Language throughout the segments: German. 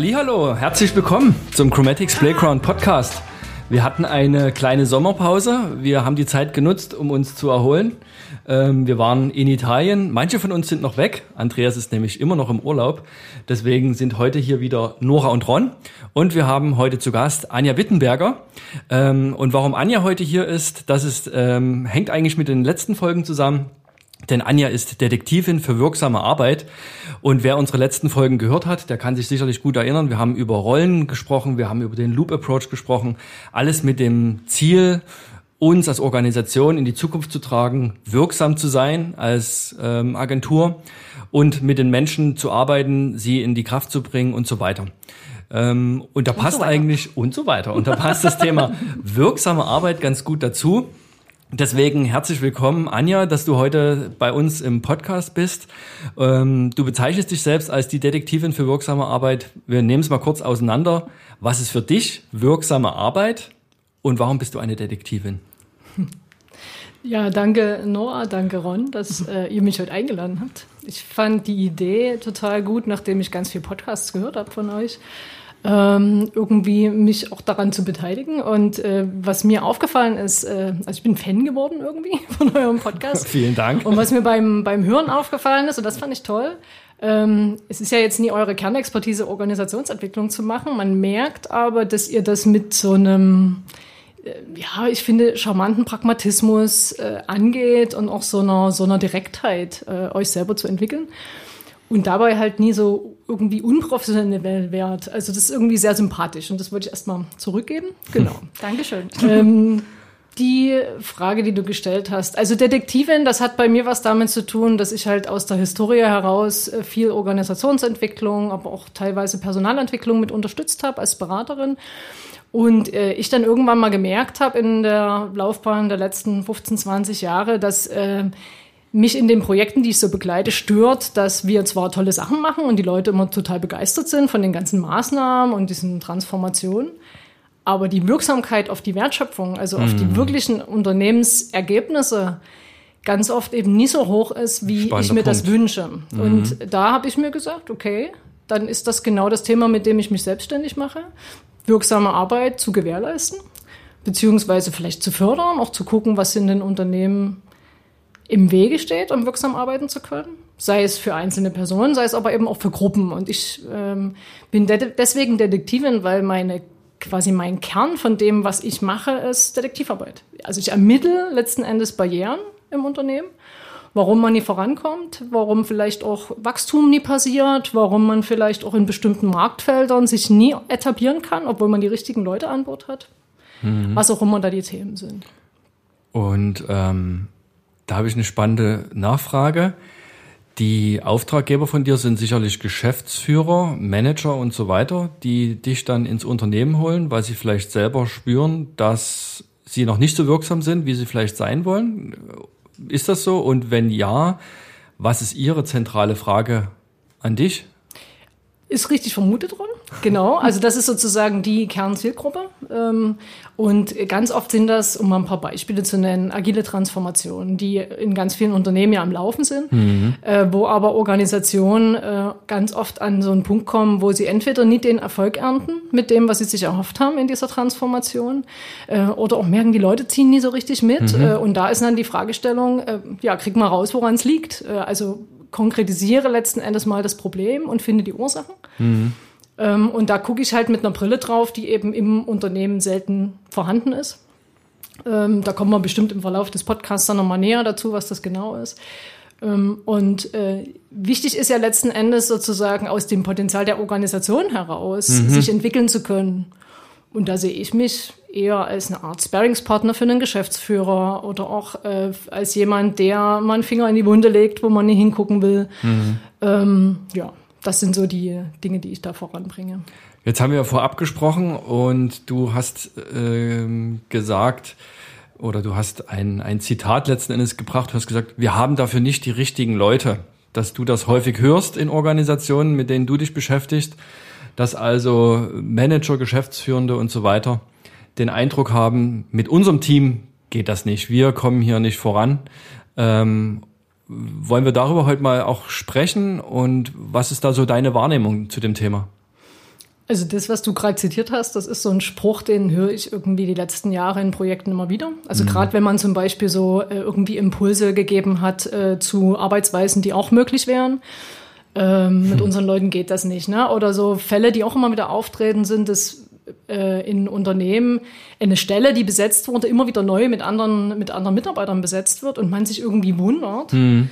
Hallo, herzlich willkommen zum Chromatics Playground Podcast. Wir hatten eine kleine Sommerpause. Wir haben die Zeit genutzt, um uns zu erholen. Ähm, wir waren in Italien. Manche von uns sind noch weg. Andreas ist nämlich immer noch im Urlaub. Deswegen sind heute hier wieder Nora und Ron. Und wir haben heute zu Gast Anja Wittenberger. Ähm, und warum Anja heute hier ist, das ist, ähm, hängt eigentlich mit den letzten Folgen zusammen. Denn Anja ist Detektivin für wirksame Arbeit. Und wer unsere letzten Folgen gehört hat, der kann sich sicherlich gut erinnern. Wir haben über Rollen gesprochen, wir haben über den Loop Approach gesprochen. Alles mit dem Ziel, uns als Organisation in die Zukunft zu tragen, wirksam zu sein als ähm, Agentur und mit den Menschen zu arbeiten, sie in die Kraft zu bringen und so weiter. Ähm, und da und passt so eigentlich und so weiter. Und da passt das Thema wirksame Arbeit ganz gut dazu. Deswegen herzlich willkommen, Anja, dass du heute bei uns im Podcast bist. Ähm, du bezeichnest dich selbst als die Detektivin für wirksame Arbeit. Wir nehmen es mal kurz auseinander. Was ist für dich wirksame Arbeit und warum bist du eine Detektivin? Ja, danke Noah, danke Ron, dass äh, ihr mich heute eingeladen habt. Ich fand die Idee total gut, nachdem ich ganz viel Podcasts gehört habe von euch ähm, irgendwie mich auch daran zu beteiligen. Und äh, was mir aufgefallen ist, äh, also ich bin Fan geworden irgendwie von eurem Podcast. Vielen Dank. Und was mir beim, beim Hören aufgefallen ist, und das fand ich toll, ähm, es ist ja jetzt nie eure Kernexpertise, Organisationsentwicklung zu machen. Man merkt aber, dass ihr das mit so einem, äh, ja, ich finde, charmanten Pragmatismus äh, angeht und auch so einer, so einer Direktheit, äh, euch selber zu entwickeln und dabei halt nie so irgendwie unprofessionell wert. Also das ist irgendwie sehr sympathisch und das wollte ich erstmal zurückgeben. Genau. Dankeschön. Ähm, die Frage, die du gestellt hast. Also Detektivin, das hat bei mir was damit zu tun, dass ich halt aus der Historie heraus äh, viel Organisationsentwicklung, aber auch teilweise Personalentwicklung mit unterstützt habe als Beraterin. Und äh, ich dann irgendwann mal gemerkt habe in der Laufbahn der letzten 15, 20 Jahre, dass äh, mich in den Projekten, die ich so begleite, stört, dass wir zwar tolle Sachen machen und die Leute immer total begeistert sind von den ganzen Maßnahmen und diesen Transformationen, aber die Wirksamkeit auf die Wertschöpfung, also auf die mhm. wirklichen Unternehmensergebnisse, ganz oft eben nie so hoch ist, wie Spannender ich mir Punkt. das wünsche. Mhm. Und da habe ich mir gesagt, okay, dann ist das genau das Thema, mit dem ich mich selbstständig mache, wirksame Arbeit zu gewährleisten, beziehungsweise vielleicht zu fördern, auch zu gucken, was sind denn Unternehmen im Wege steht, um wirksam arbeiten zu können. Sei es für einzelne Personen, sei es aber eben auch für Gruppen. Und ich ähm, bin de deswegen Detektivin, weil meine quasi mein Kern von dem, was ich mache, ist Detektivarbeit. Also ich ermittle letzten Endes Barrieren im Unternehmen, warum man nie vorankommt, warum vielleicht auch Wachstum nie passiert, warum man vielleicht auch in bestimmten Marktfeldern sich nie etablieren kann, obwohl man die richtigen Leute an Bord hat. Mhm. Was auch immer da die Themen sind. Und ähm, da habe ich eine spannende Nachfrage. Die Auftraggeber von dir sind sicherlich Geschäftsführer, Manager und so weiter, die dich dann ins Unternehmen holen, weil sie vielleicht selber spüren, dass sie noch nicht so wirksam sind, wie sie vielleicht sein wollen. Ist das so? Und wenn ja, was ist Ihre zentrale Frage an dich? Ist richtig vermutet, Ron. Genau, also das ist sozusagen die Kernzielgruppe. Ähm, und ganz oft sind das, um mal ein paar Beispiele zu nennen, agile Transformationen, die in ganz vielen Unternehmen ja am Laufen sind, mhm. Äh, wo aber Organisationen äh, ganz oft an so einen Punkt kommen, wo sie entweder nicht den Erfolg ernten mit dem, was sie sich erhofft haben in dieser Transformation, äh, oder auch merken, die Leute ziehen nie so richtig mit. Mhm. Und da ist dann die Fragestellung, ja, krieg mal raus, woran es liegt. Also konkretisiere letzten Endes mal das Problem und finde die Ursachen. Mhm. Ähm, und da gucke ich halt mit einer Brille drauf, die eben im Unternehmen selten vorhanden ist. Ähm, da kommen wir bestimmt im Verlauf des Podcasts dann nochmal näher dazu, was das genau ist. Ähm, und äh, wichtig ist ja letzten Endes sozusagen aus dem Potenzial der Organisation heraus, mhm. sich entwickeln zu können. Und da sehe ich mich eher als eine Art Sparringspartner für einen Geschäftsführer oder auch äh, als jemand, der mal einen Finger in die Wunde legt, wo man nicht hingucken will. Mhm. Ähm, ja, das sind so die Dinge, die ich da voranbringe. Jetzt haben wir vorab gesprochen und du hast äh, gesagt, oder du hast ein, ein Zitat letzten Endes gebracht, du hast gesagt, wir haben dafür nicht die richtigen Leute. Dass du das häufig hörst in Organisationen, mit denen du dich beschäftigst, dass also Manager, Geschäftsführende und so weiter den Eindruck haben, mit unserem Team geht das nicht, wir kommen hier nicht voran. Ähm, wollen wir darüber heute mal auch sprechen und was ist da so deine Wahrnehmung zu dem Thema? Also das, was du gerade zitiert hast, das ist so ein Spruch, den höre ich irgendwie die letzten Jahre in Projekten immer wieder. Also mhm. gerade wenn man zum Beispiel so äh, irgendwie Impulse gegeben hat äh, zu Arbeitsweisen, die auch möglich wären. Ähm, hm. Mit unseren Leuten geht das nicht. Ne? Oder so Fälle, die auch immer wieder auftreten, sind, dass in Unternehmen eine Stelle, die besetzt wurde, immer wieder neu mit anderen, mit anderen Mitarbeitern besetzt wird und man sich irgendwie wundert. Mhm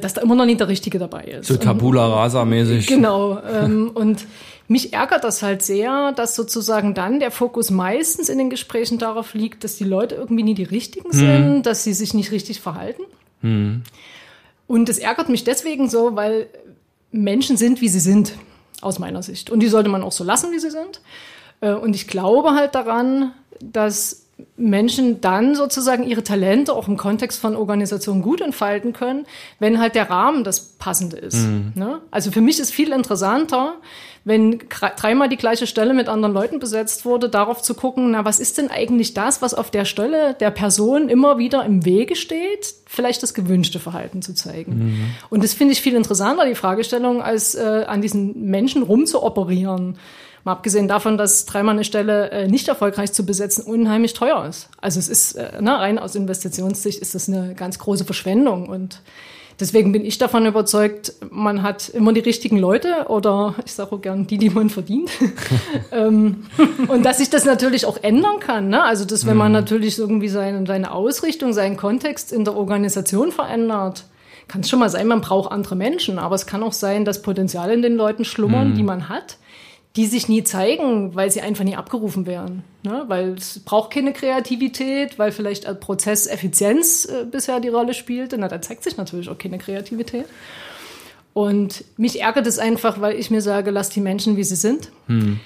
dass da immer noch nicht der Richtige dabei ist. So Tabula Rasa mäßig. Genau. Ähm, und mich ärgert das halt sehr, dass sozusagen dann der Fokus meistens in den Gesprächen darauf liegt, dass die Leute irgendwie nie die richtigen sind, hm. dass sie sich nicht richtig verhalten. Hm. Und es ärgert mich deswegen so, weil Menschen sind, wie sie sind, aus meiner Sicht. Und die sollte man auch so lassen, wie sie sind. Äh, und ich glaube halt daran, dass Menschen dann sozusagen ihre Talente auch im Kontext von Organisationen gut entfalten können, wenn halt der Rahmen das passende ist. Mhm. Ne? Also für mich ist viel interessanter, wenn dreimal die gleiche Stelle mit anderen Leuten besetzt wurde, darauf zu gucken, na, was ist denn eigentlich das, was auf der Stelle der Person immer wieder im Wege steht, vielleicht das gewünschte Verhalten zu zeigen. Mhm. Und das finde ich viel interessanter, die Fragestellung, als äh, an diesen Menschen rumzuoperieren. Mal abgesehen davon, dass dreimal eine Stelle äh, nicht erfolgreich zu besetzen unheimlich teuer ist. Also es ist, äh, na, rein aus Investitionssicht ist das eine ganz große Verschwendung und Deswegen bin ich davon überzeugt, man hat immer die richtigen Leute oder ich sage auch gern die, die man verdient. ähm, und dass sich das natürlich auch ändern kann. Ne? Also, dass wenn man mhm. natürlich irgendwie seine, seine Ausrichtung, seinen Kontext in der Organisation verändert, kann es schon mal sein, man braucht andere Menschen. Aber es kann auch sein, dass Potenziale in den Leuten schlummern, mhm. die man hat die sich nie zeigen, weil sie einfach nie abgerufen werden. Ne? Weil es braucht keine Kreativität, weil vielleicht Prozesseffizienz äh, bisher die Rolle spielte. Na, da zeigt sich natürlich auch keine Kreativität. Und mich ärgert es einfach, weil ich mir sage, lass die Menschen, wie sie sind. Hm.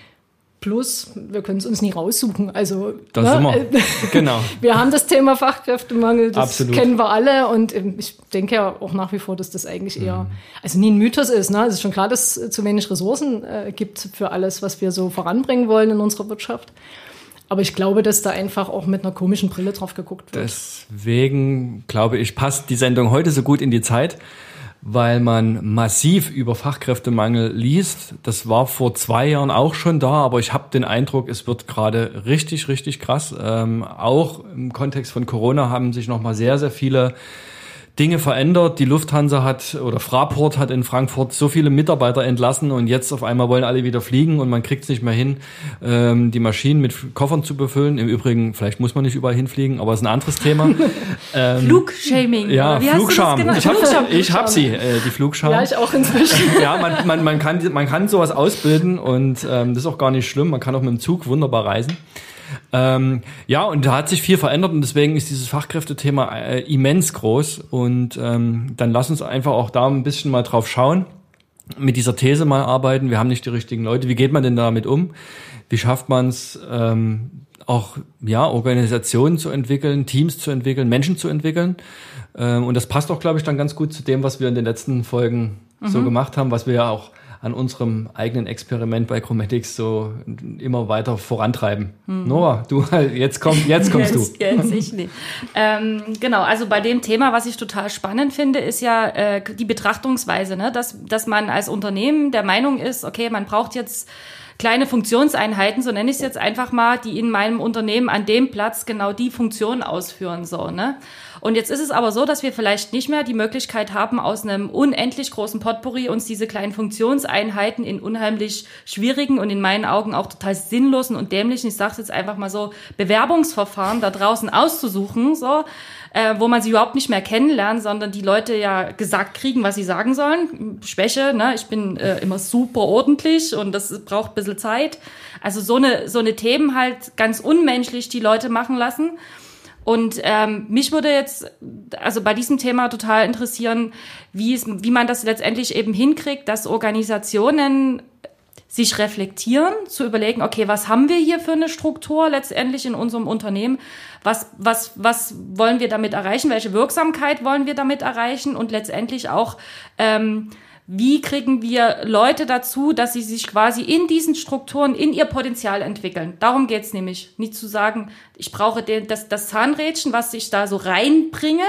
Plus, wir können es uns nie raussuchen. Also, das ne? sind wir. Genau. wir haben das Thema Fachkräftemangel, das Absolut. kennen wir alle. Und ähm, ich denke ja auch nach wie vor, dass das eigentlich eher, mhm. also nie ein Mythos ist. Ne? Es ist schon klar, dass es zu wenig Ressourcen äh, gibt für alles, was wir so voranbringen wollen in unserer Wirtschaft. Aber ich glaube, dass da einfach auch mit einer komischen Brille drauf geguckt wird. Deswegen glaube ich, passt die Sendung heute so gut in die Zeit weil man massiv über Fachkräftemangel liest. Das war vor zwei Jahren auch schon da, aber ich habe den Eindruck, es wird gerade richtig, richtig krass. Ähm, auch im Kontext von Corona haben sich noch mal sehr, sehr viele Dinge verändert. Die Lufthansa hat oder Fraport hat in Frankfurt so viele Mitarbeiter entlassen und jetzt auf einmal wollen alle wieder fliegen und man kriegt es nicht mehr hin, ähm, die Maschinen mit Koffern zu befüllen. Im Übrigen, vielleicht muss man nicht überall hinfliegen, aber es ist ein anderes Thema. ähm, Flugshaming. Ja, Flugscham. Ich habe ich hab sie, äh, die Flugscham. Ja, ich auch inzwischen. ja, man, man, man, kann, man kann sowas ausbilden und ähm, das ist auch gar nicht schlimm. Man kann auch mit dem Zug wunderbar reisen. Ähm, ja, und da hat sich viel verändert und deswegen ist dieses Fachkräftethema äh, immens groß. Und ähm, dann lass uns einfach auch da ein bisschen mal drauf schauen, mit dieser These mal arbeiten. Wir haben nicht die richtigen Leute. Wie geht man denn damit um? Wie schafft man es, ähm, auch ja Organisationen zu entwickeln, Teams zu entwickeln, Menschen zu entwickeln? Ähm, und das passt auch, glaube ich, dann ganz gut zu dem, was wir in den letzten Folgen mhm. so gemacht haben, was wir ja auch an unserem eigenen Experiment bei Chromatics so immer weiter vorantreiben. Mhm. Nora, du jetzt komm, jetzt kommst jetzt, du. Jetzt ich nicht. Ähm, genau, also bei dem Thema, was ich total spannend finde, ist ja äh, die Betrachtungsweise, ne? dass, dass man als Unternehmen der Meinung ist, okay, man braucht jetzt kleine Funktionseinheiten, so nenne ich es jetzt einfach mal, die in meinem Unternehmen an dem Platz genau die Funktion ausführen. So, ne? Und jetzt ist es aber so, dass wir vielleicht nicht mehr die Möglichkeit haben, aus einem unendlich großen Potpourri uns diese kleinen Funktionseinheiten in unheimlich schwierigen und in meinen Augen auch total sinnlosen und dämlichen, ich sage jetzt einfach mal so, Bewerbungsverfahren da draußen auszusuchen, so, äh, wo man sie überhaupt nicht mehr kennenlernt, sondern die Leute ja gesagt kriegen, was sie sagen sollen. Schwäche, ne? ich bin äh, immer super ordentlich und das braucht ein bisschen Zeit. Also so eine, so eine Themen halt ganz unmenschlich die Leute machen lassen. Und ähm, mich würde jetzt also bei diesem Thema total interessieren, wie, es, wie man das letztendlich eben hinkriegt, dass Organisationen sich reflektieren, zu überlegen, okay, was haben wir hier für eine Struktur letztendlich in unserem Unternehmen? Was, was, was wollen wir damit erreichen? Welche Wirksamkeit wollen wir damit erreichen? Und letztendlich auch, ähm, wie kriegen wir Leute dazu, dass sie sich quasi in diesen Strukturen, in ihr Potenzial entwickeln. Darum geht's nämlich. Nicht zu sagen, ich brauche den, das, das Zahnrädchen, was ich da so reinbringe,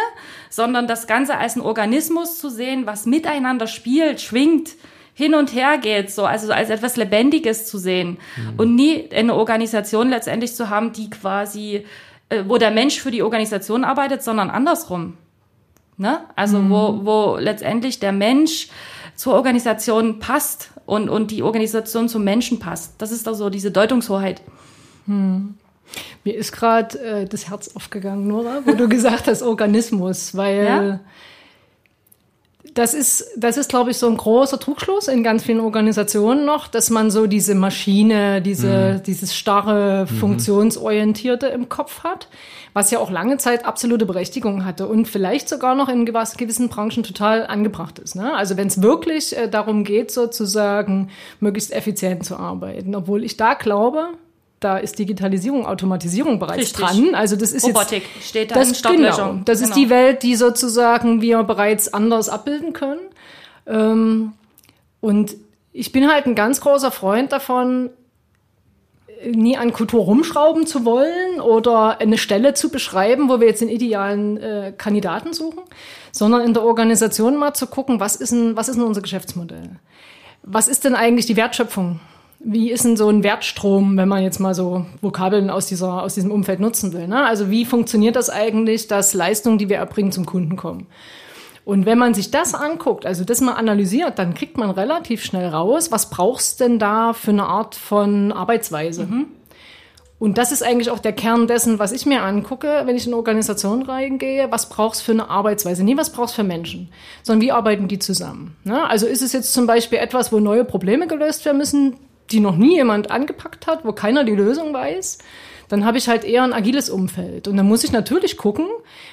sondern das Ganze als ein Organismus zu sehen, was miteinander spielt, schwingt, hin und her geht, so, also als etwas Lebendiges zu sehen mhm. und nie eine Organisation letztendlich zu haben, die quasi, äh, wo der Mensch für die Organisation arbeitet, sondern andersrum. Ne? Also mhm. wo, wo letztendlich der Mensch zur Organisation passt und, und die Organisation zum Menschen passt. Das ist doch so diese Deutungshoheit. Hm. Mir ist gerade äh, das Herz aufgegangen, Nora, wo du gesagt hast Organismus, weil ja? Das ist, das ist, glaube ich, so ein großer Trugschluss in ganz vielen Organisationen noch, dass man so diese Maschine, diese, mhm. dieses starre, mhm. funktionsorientierte im Kopf hat, was ja auch lange Zeit absolute Berechtigung hatte und vielleicht sogar noch in gewissen Branchen total angebracht ist. Ne? Also wenn es wirklich äh, darum geht, sozusagen möglichst effizient zu arbeiten, obwohl ich da glaube, da ist Digitalisierung, Automatisierung bereits Richtig. dran. Also das ist Robotik jetzt, steht da das, in genau, das genau. ist die Welt, die sozusagen wir bereits anders abbilden können. Ähm, und ich bin halt ein ganz großer Freund davon, nie an Kultur rumschrauben zu wollen oder eine Stelle zu beschreiben, wo wir jetzt den idealen äh, Kandidaten suchen, sondern in der Organisation mal zu gucken, was ist denn, was ist denn unser Geschäftsmodell? Was ist denn eigentlich die Wertschöpfung wie ist denn so ein Wertstrom, wenn man jetzt mal so Vokabeln aus, dieser, aus diesem Umfeld nutzen will? Ne? Also wie funktioniert das eigentlich, dass Leistungen, die wir erbringen, zum Kunden kommen? Und wenn man sich das anguckt, also das mal analysiert, dann kriegt man relativ schnell raus, was brauchst denn da für eine Art von Arbeitsweise? Mhm. Und das ist eigentlich auch der Kern dessen, was ich mir angucke, wenn ich in eine Organisation reingehe. Was brauchst für eine Arbeitsweise? Nie was brauchst für Menschen, sondern wie arbeiten die zusammen? Ne? Also ist es jetzt zum Beispiel etwas, wo neue Probleme gelöst werden müssen, die noch nie jemand angepackt hat, wo keiner die Lösung weiß, dann habe ich halt eher ein agiles Umfeld. Und dann muss ich natürlich gucken,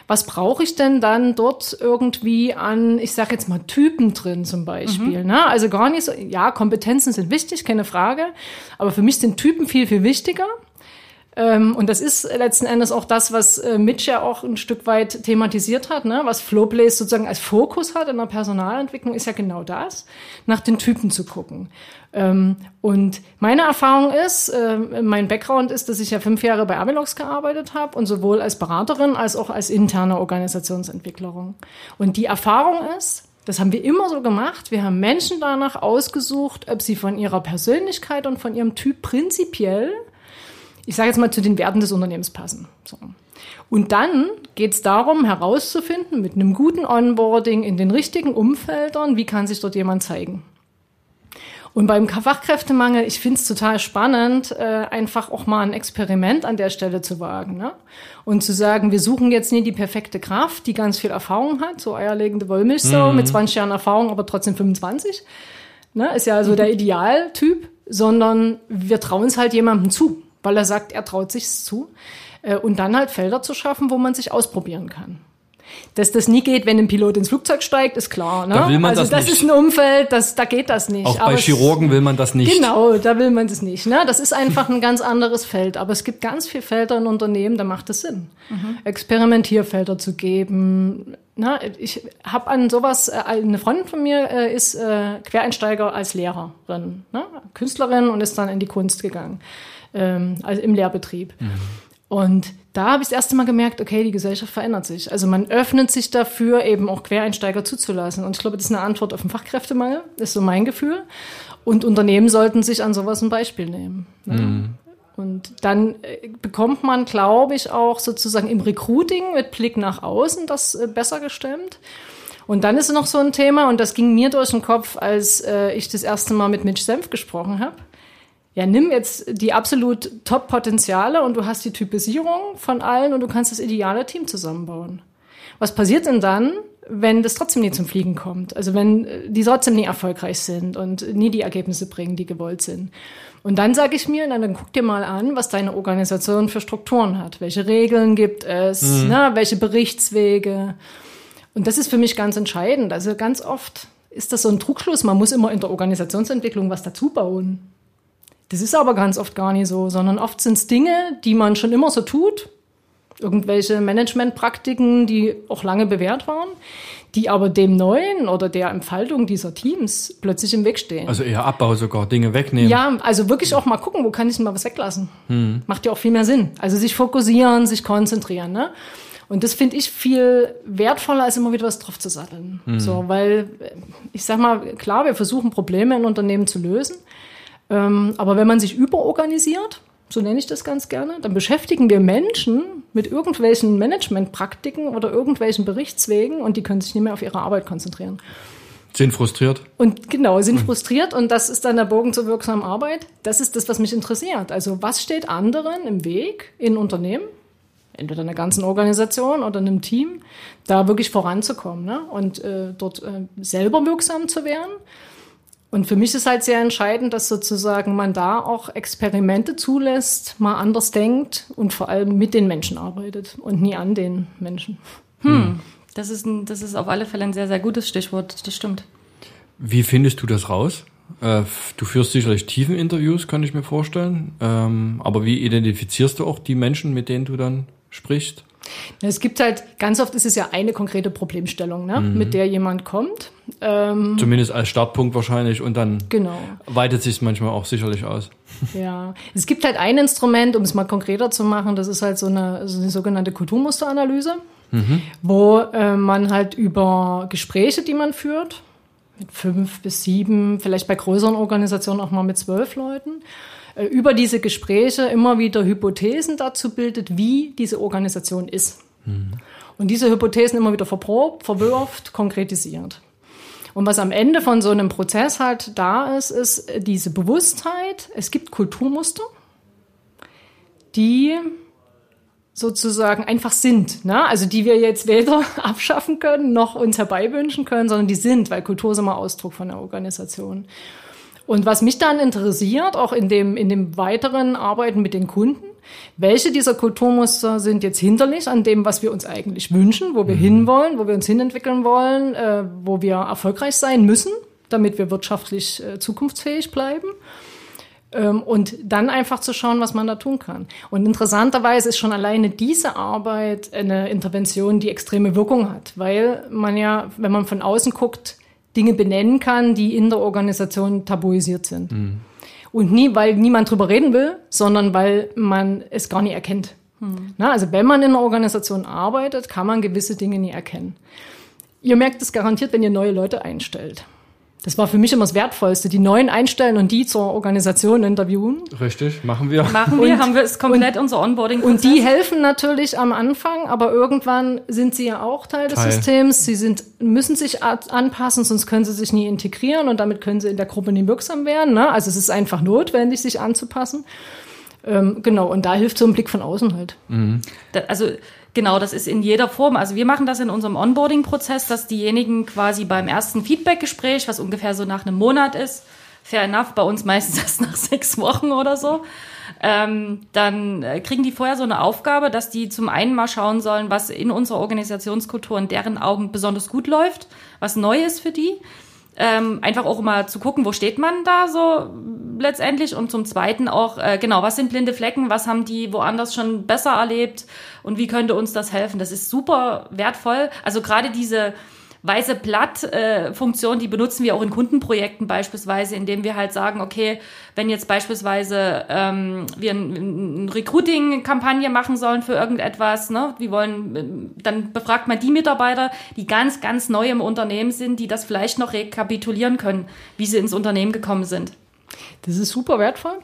was brauche ich denn dann dort irgendwie an, ich sage jetzt mal, Typen drin zum Beispiel. Mhm. Ne? Also gar nicht so, ja, Kompetenzen sind wichtig, keine Frage. Aber für mich sind Typen viel, viel wichtiger. Ähm, und das ist letzten Endes auch das, was äh, Mitch ja auch ein Stück weit thematisiert hat, ne? was Flowplace sozusagen als Fokus hat in der Personalentwicklung, ist ja genau das, nach den Typen zu gucken. Ähm, und meine Erfahrung ist, äh, mein Background ist, dass ich ja fünf Jahre bei Amelox gearbeitet habe und sowohl als Beraterin als auch als interne Organisationsentwicklerin. Und die Erfahrung ist, das haben wir immer so gemacht. Wir haben Menschen danach ausgesucht, ob sie von ihrer Persönlichkeit und von ihrem Typ prinzipiell ich sage jetzt mal, zu den Werten des Unternehmens passen. So. Und dann geht es darum, herauszufinden, mit einem guten Onboarding in den richtigen Umfeldern, wie kann sich dort jemand zeigen. Und beim Fachkräftemangel, ich finde es total spannend, äh, einfach auch mal ein Experiment an der Stelle zu wagen. Ne? Und zu sagen, wir suchen jetzt nie die perfekte Kraft, die ganz viel Erfahrung hat, so eierlegende Wollmilchsau mhm. mit 20 Jahren Erfahrung, aber trotzdem 25. Ne? Ist ja so der Idealtyp, sondern wir trauen es halt jemandem zu weil er sagt, er traut sich's zu. Äh, und dann halt Felder zu schaffen, wo man sich ausprobieren kann. Dass das nie geht, wenn ein Pilot ins Flugzeug steigt, ist klar. Ne? Da will man also das, das nicht. ist ein Umfeld, das, da geht das nicht. Auch aber bei Chirurgen will man das nicht. Genau, da will man das nicht. Ne? Das ist einfach ein ganz anderes Feld. Aber es gibt ganz viele Felder in Unternehmen, da macht es Sinn, mhm. Experimentierfelder zu geben. Na, ich habe an sowas, äh, eine Freundin von mir äh, ist äh, Quereinsteiger als Lehrerin, ne? Künstlerin und ist dann in die Kunst gegangen ähm, also im Lehrbetrieb. Mhm. Und da habe ich das erste Mal gemerkt, okay, die Gesellschaft verändert sich. Also man öffnet sich dafür, eben auch Quereinsteiger zuzulassen. Und ich glaube, das ist eine Antwort auf den Fachkräftemangel, ist so mein Gefühl. Und Unternehmen sollten sich an sowas ein Beispiel nehmen. Ne? Mhm. Und dann äh, bekommt man, glaube ich, auch sozusagen im Recruiting mit Blick nach außen das äh, besser gestemmt. Und dann ist noch so ein Thema, und das ging mir durch den Kopf, als äh, ich das erste Mal mit Mitch Senf gesprochen habe ja, nimm jetzt die absolut Top-Potenziale und du hast die Typisierung von allen und du kannst das ideale Team zusammenbauen. Was passiert denn dann, wenn das trotzdem nie zum Fliegen kommt? Also wenn äh, die trotzdem nie erfolgreich sind und nie die Ergebnisse bringen, die gewollt sind. Und dann sage ich mir, dann guck dir mal an, was deine Organisation für Strukturen hat. Welche Regeln gibt es? Mhm. Ne, welche Berichtswege? Und das ist für mich ganz entscheidend. Also ganz oft ist das so ein Trugschluss. Man muss immer in der Organisationsentwicklung was dazu bauen. Das ist aber ganz oft gar nicht so, sondern oft sind es Dinge, die man schon immer so tut, irgendwelche Managementpraktiken, die auch lange bewährt waren, die aber dem Neuen oder der Entfaltung dieser Teams plötzlich im Weg stehen. Also eher Abbau sogar, Dinge wegnehmen. Ja, also wirklich auch mal gucken, wo kann ich denn mal was weglassen. Hm. Macht ja auch viel mehr Sinn. Also sich fokussieren, sich konzentrieren. Ne? Und das finde ich viel wertvoller, als immer wieder was drauf zu satteln. Mhm. So, weil ich sag mal, klar, wir versuchen Probleme in Unternehmen zu lösen. Ähm, aber wenn man sich überorganisiert, so nenne ich das ganz gerne, dann beschäftigen wir Menschen mit irgendwelchen Managementpraktiken oder irgendwelchen Berichtswegen und die können sich nicht mehr auf ihre Arbeit konzentrieren. Sind frustriert. Und genau, sind frustriert und das ist dann der Bogen zur wirksamen Arbeit. Das ist das, was mich interessiert. Also was steht anderen im Weg in Unternehmen, entweder in der ganzen Organisation oder in einem Team, da wirklich voranzukommen ne? und äh, dort äh, selber wirksam zu werden. Und für mich ist halt sehr entscheidend, dass sozusagen man da auch Experimente zulässt, mal anders denkt und vor allem mit den Menschen arbeitet und nie an den Menschen. Hm. Das ist, ein, das ist auf alle Fälle ein sehr, sehr gutes Stichwort. Das stimmt. Wie findest du das raus? Äh, du führst sicherlich tiefen Interviews, kann ich mir vorstellen. Ähm, aber wie identifizierst du auch die Menschen, mit denen du dann sprichst? Es gibt halt, ganz oft ist es ja eine konkrete Problemstellung, ne, mhm. mit der jemand kommt. Ähm, Zumindest als Startpunkt wahrscheinlich und dann genau. weitet sich es manchmal auch sicherlich aus. Ja, es gibt halt ein Instrument, um es mal konkreter zu machen, das ist halt so eine, so eine sogenannte Kulturmusteranalyse, mhm. wo äh, man halt über Gespräche, die man führt, mit fünf bis sieben, vielleicht bei größeren Organisationen auch mal mit zwölf Leuten, über diese Gespräche immer wieder Hypothesen dazu bildet, wie diese Organisation ist. Mhm. Und diese Hypothesen immer wieder verprobt, verwirft, konkretisiert. Und was am Ende von so einem Prozess halt da ist, ist diese Bewusstheit, es gibt Kulturmuster, die sozusagen einfach sind. Ne? Also die wir jetzt weder abschaffen können noch uns herbeiwünschen können, sondern die sind, weil Kultur ist immer Ausdruck von der Organisation. Und was mich dann interessiert, auch in dem, in dem weiteren Arbeiten mit den Kunden, welche dieser Kulturmuster sind jetzt hinterlich an dem, was wir uns eigentlich wünschen, wo wir mhm. hinwollen, wo wir uns hinentwickeln wollen, äh, wo wir erfolgreich sein müssen, damit wir wirtschaftlich äh, zukunftsfähig bleiben. Ähm, und dann einfach zu schauen, was man da tun kann. Und interessanterweise ist schon alleine diese Arbeit eine Intervention, die extreme Wirkung hat, weil man ja, wenn man von außen guckt, Dinge benennen kann, die in der Organisation tabuisiert sind. Mhm. Und nie, weil niemand drüber reden will, sondern weil man es gar nicht erkennt. Mhm. Na, also wenn man in einer Organisation arbeitet, kann man gewisse Dinge nie erkennen. Ihr merkt es garantiert, wenn ihr neue Leute einstellt. Das war für mich immer das Wertvollste, die neuen einstellen und die zur Organisation interviewen. Richtig, machen wir. Machen wir, und, haben wir es komplett und, unser onboarding -Prozess. Und die helfen natürlich am Anfang, aber irgendwann sind sie ja auch Teil, Teil. des Systems. Sie sind, müssen sich anpassen, sonst können sie sich nie integrieren und damit können sie in der Gruppe nie wirksam werden. Ne? Also es ist einfach notwendig, sich anzupassen. Ähm, genau, und da hilft so ein Blick von außen halt. Mhm. Da, also Genau, das ist in jeder Form. Also wir machen das in unserem Onboarding-Prozess, dass diejenigen quasi beim ersten Feedback-Gespräch, was ungefähr so nach einem Monat ist, fair enough, bei uns meistens erst nach sechs Wochen oder so, ähm, dann äh, kriegen die vorher so eine Aufgabe, dass die zum einen mal schauen sollen, was in unserer Organisationskultur in deren Augen besonders gut läuft, was neu ist für die. Ähm, einfach auch mal zu gucken, wo steht man da so letztendlich und zum Zweiten auch, äh, genau, was sind blinde Flecken, was haben die woanders schon besser erlebt und wie könnte uns das helfen? Das ist super wertvoll. Also gerade diese weiße Blatt-Funktion, äh, die benutzen wir auch in Kundenprojekten beispielsweise, indem wir halt sagen, okay, wenn jetzt beispielsweise ähm, wir eine Recruiting-Kampagne machen sollen für irgendetwas, ne, wir wollen, dann befragt man die Mitarbeiter, die ganz, ganz neu im Unternehmen sind, die das vielleicht noch rekapitulieren können, wie sie ins Unternehmen gekommen sind. Das ist super wertvoll.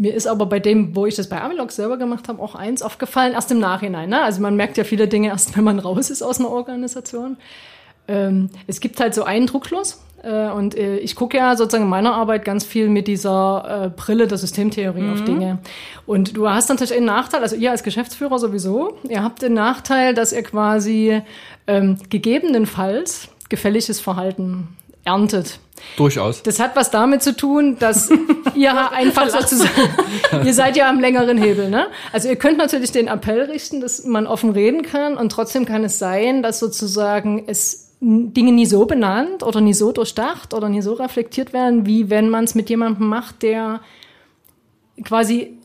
Mir ist aber bei dem, wo ich das bei Amilog selber gemacht habe, auch eins aufgefallen, erst im Nachhinein. Ne? Also man merkt ja viele Dinge erst, wenn man raus ist aus einer Organisation. Ähm, es gibt halt so einen Druckschluss. Äh, und äh, ich gucke ja sozusagen in meiner Arbeit ganz viel mit dieser äh, Brille der Systemtheorie mhm. auf Dinge. Und du hast natürlich einen Nachteil, also ihr als Geschäftsführer sowieso, ihr habt den Nachteil, dass ihr quasi ähm, gegebenenfalls gefälliges Verhalten erntet. Durchaus. Das hat was damit zu tun, dass ihr einfach sozusagen, ihr seid ja am längeren Hebel, ne? Also ihr könnt natürlich den Appell richten, dass man offen reden kann und trotzdem kann es sein, dass sozusagen es Dinge nie so benannt oder nie so durchdacht oder nie so reflektiert werden, wie wenn man es mit jemandem macht, der quasi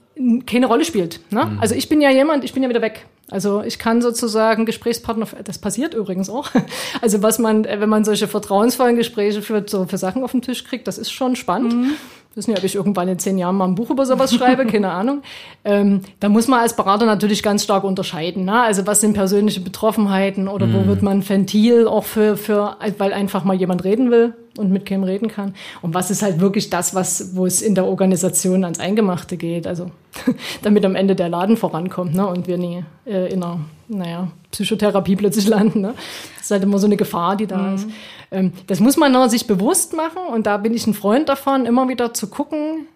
keine Rolle spielt. Ne? Mhm. Also ich bin ja jemand, ich bin ja wieder weg. Also ich kann sozusagen Gesprächspartner, das passiert übrigens auch. Also was man, wenn man solche vertrauensvollen Gespräche für, so für Sachen auf den Tisch kriegt, das ist schon spannend. Mhm. Wissen nicht, ob ich irgendwann in zehn Jahren mal ein Buch über sowas schreibe, keine Ahnung. Ähm, da muss man als Berater natürlich ganz stark unterscheiden. Ne? Also was sind persönliche Betroffenheiten oder mhm. wo wird man Ventil auch für, für, weil einfach mal jemand reden will und mit keinem reden kann. Und was ist halt wirklich das, was, wo es in der Organisation ans Eingemachte geht. Also damit am Ende der Laden vorankommt ne? und wir nie äh, in einer, naja, Psychotherapie plötzlich landen. Ne? Das ist halt immer so eine Gefahr, die da mhm. ist. Ähm, das muss man sich bewusst machen und da bin ich ein Freund davon, immer wieder zu gucken,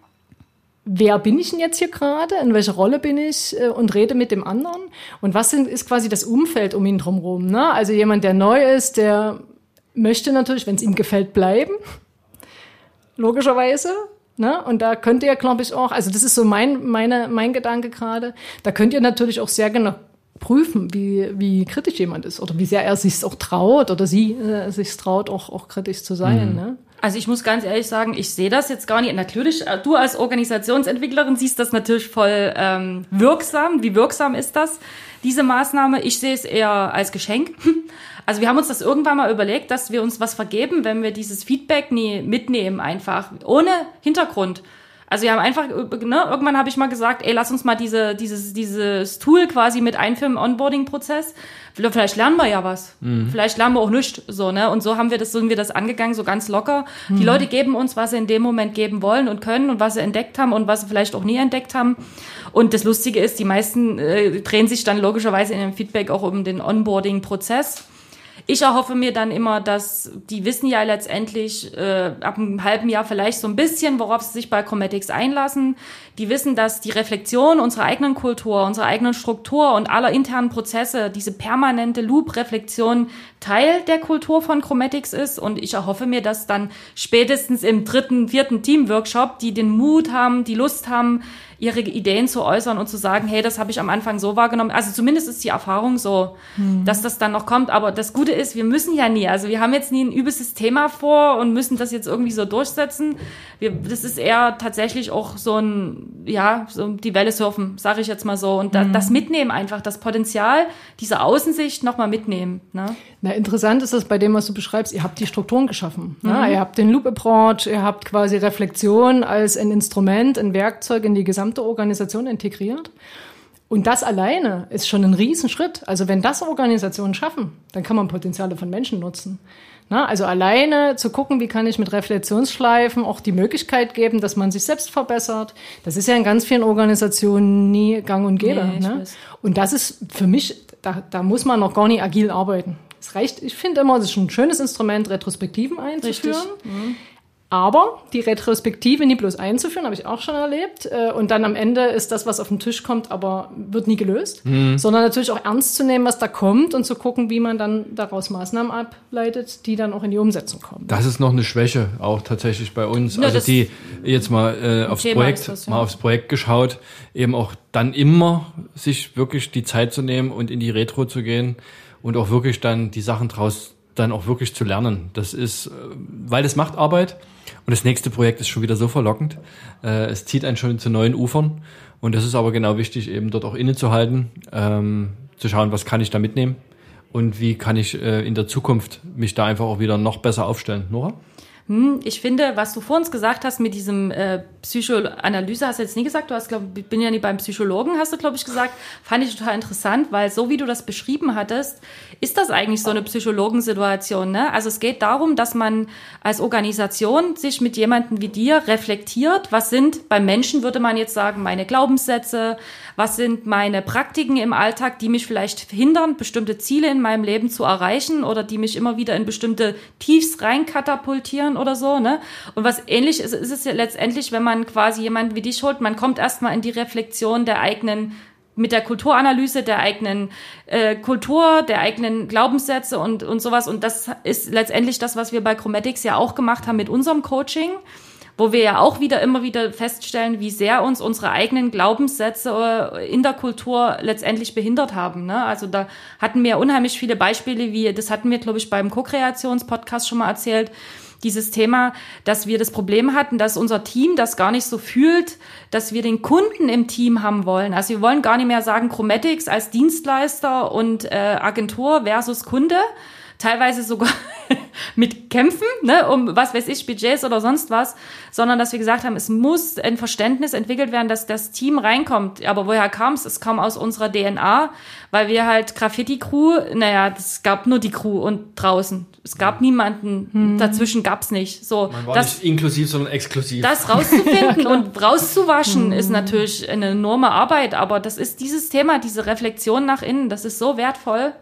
wer bin ich denn jetzt hier gerade, in welcher Rolle bin ich äh, und rede mit dem anderen und was sind, ist quasi das Umfeld um ihn drumherum. Ne? Also jemand, der neu ist, der möchte natürlich, wenn es ihm gefällt, bleiben, logischerweise. Ne? Und da könnt ihr, glaube ich, auch, also das ist so mein, meine, mein Gedanke gerade, da könnt ihr natürlich auch sehr genau prüfen, wie, wie kritisch jemand ist oder wie sehr er sich auch traut oder sie äh, sich traut, auch, auch kritisch zu sein. Mhm. Ne? Also ich muss ganz ehrlich sagen, ich sehe das jetzt gar nicht. Natürlich, äh, du als Organisationsentwicklerin siehst das natürlich voll ähm, wirksam. Wie wirksam ist das, diese Maßnahme? Ich sehe es eher als Geschenk. Also wir haben uns das irgendwann mal überlegt, dass wir uns was vergeben, wenn wir dieses Feedback nie mitnehmen, einfach ohne Hintergrund. Also wir haben einfach, ne, irgendwann habe ich mal gesagt, ey, lass uns mal diese, dieses, dieses Tool quasi mit einführen im Onboarding-Prozess. Vielleicht lernen wir ja was. Mhm. Vielleicht lernen wir auch nichts. So, ne? Und so haben wir das, sind wir das angegangen, so ganz locker. Mhm. Die Leute geben uns, was sie in dem Moment geben wollen und können und was sie entdeckt haben und was sie vielleicht auch nie entdeckt haben. Und das Lustige ist, die meisten äh, drehen sich dann logischerweise in dem Feedback auch um den Onboarding-Prozess. Ich erhoffe mir dann immer, dass die wissen ja letztendlich äh, ab einem halben Jahr vielleicht so ein bisschen, worauf sie sich bei Chromatics einlassen. Die wissen, dass die Reflexion unserer eigenen Kultur, unserer eigenen Struktur und aller internen Prozesse, diese permanente Loop-Reflexion Teil der Kultur von Chromatics ist. Und ich erhoffe mir, dass dann spätestens im dritten, vierten Team-Workshop, die den Mut haben, die Lust haben, ihre Ideen zu äußern und zu sagen, hey, das habe ich am Anfang so wahrgenommen. Also zumindest ist die Erfahrung so, mhm. dass das dann noch kommt. Aber das Gute ist, wir müssen ja nie. Also wir haben jetzt nie ein übelstes Thema vor und müssen das jetzt irgendwie so durchsetzen. Wir, das ist eher tatsächlich auch so ein, ja, so die Welle surfen, sage ich jetzt mal so. Und da, mhm. das mitnehmen einfach, das Potenzial dieser Außensicht nochmal mitnehmen. Ne? Na, interessant ist das bei dem, was du beschreibst. Ihr habt die Strukturen geschaffen. Ne? Mhm. Ne? Ihr habt den Loop Approach, ihr habt quasi Reflexion als ein Instrument, ein Werkzeug in die gesamte Organisation integriert. Und das alleine ist schon ein Riesenschritt. Also wenn das Organisationen schaffen, dann kann man Potenziale von Menschen nutzen. Na, also alleine zu gucken, wie kann ich mit Reflexionsschleifen auch die Möglichkeit geben, dass man sich selbst verbessert. Das ist ja in ganz vielen Organisationen nie gang und gäbe. Nee, ne? Und das ist für mich, da, da muss man noch gar nicht agil arbeiten. Es reicht, ich finde immer, es ist ein schönes Instrument, Retrospektiven einzuführen. Mhm. Aber die Retrospektive nie bloß einzuführen, habe ich auch schon erlebt. Äh, und dann am Ende ist das, was auf den Tisch kommt, aber wird nie gelöst. Mhm. Sondern natürlich auch ernst zu nehmen, was da kommt und zu gucken, wie man dann daraus Maßnahmen ableitet, die dann auch in die Umsetzung kommen. Das ist noch eine Schwäche auch tatsächlich bei uns. Ja, also die jetzt mal äh, aufs Projekt, das, ja. mal aufs Projekt geschaut, eben auch dann immer sich wirklich die Zeit zu nehmen und in die Retro zu gehen und auch wirklich dann die Sachen draus dann auch wirklich zu lernen. Das ist, äh, weil das macht Arbeit und das nächste Projekt ist schon wieder so verlockend. Äh, es zieht einen schon zu neuen Ufern und das ist aber genau wichtig, eben dort auch innezuhalten, ähm, zu schauen, was kann ich da mitnehmen und wie kann ich äh, in der Zukunft mich da einfach auch wieder noch besser aufstellen. Nora? Hm, ich finde, was du vor uns gesagt hast mit diesem äh, Psychoanalyse, hast du jetzt nie gesagt, du hast, glaube ich, bin ja nie beim Psychologen, hast du, glaube ich, gesagt, fand ich total interessant, weil so wie du das beschrieben hattest, ist das eigentlich so eine Psychologensituation. Ne? Also es geht darum, dass man als Organisation sich mit jemandem wie dir reflektiert, was sind beim Menschen, würde man jetzt sagen, meine Glaubenssätze, was sind meine Praktiken im Alltag, die mich vielleicht hindern, bestimmte Ziele in meinem Leben zu erreichen oder die mich immer wieder in bestimmte Tiefs reinkatapultieren oder so, ne? Und was ähnlich ist, ist es ja letztendlich, wenn man quasi jemanden wie dich holt, man kommt erstmal in die Reflexion der eigenen mit der Kulturanalyse der eigenen äh, Kultur, der eigenen Glaubenssätze und, und sowas. Und das ist letztendlich das, was wir bei Chromatics ja auch gemacht haben mit unserem Coaching wo wir ja auch wieder immer wieder feststellen, wie sehr uns unsere eigenen Glaubenssätze äh, in der Kultur letztendlich behindert haben. Ne? Also da hatten wir unheimlich viele Beispiele, wie das hatten wir, glaube ich, beim Co-Kreations-Podcast schon mal erzählt, dieses Thema, dass wir das Problem hatten, dass unser Team das gar nicht so fühlt, dass wir den Kunden im Team haben wollen. Also wir wollen gar nicht mehr sagen Chromatics als Dienstleister und äh, Agentur versus Kunde. Teilweise sogar mit kämpfen, ne, um was weiß ich, Budgets oder sonst was, sondern dass wir gesagt haben, es muss ein Verständnis entwickelt werden, dass das Team reinkommt. Aber woher kam es? Es kam aus unserer DNA, weil wir halt Graffiti-Crew, naja, es gab nur die Crew und draußen. Es gab niemanden, hm. dazwischen gab's nicht. So, Man war das, nicht inklusiv, sondern exklusiv. Das rauszufinden ja, und rauszuwaschen hm. ist natürlich eine enorme Arbeit, aber das ist dieses Thema, diese Reflexion nach innen, das ist so wertvoll.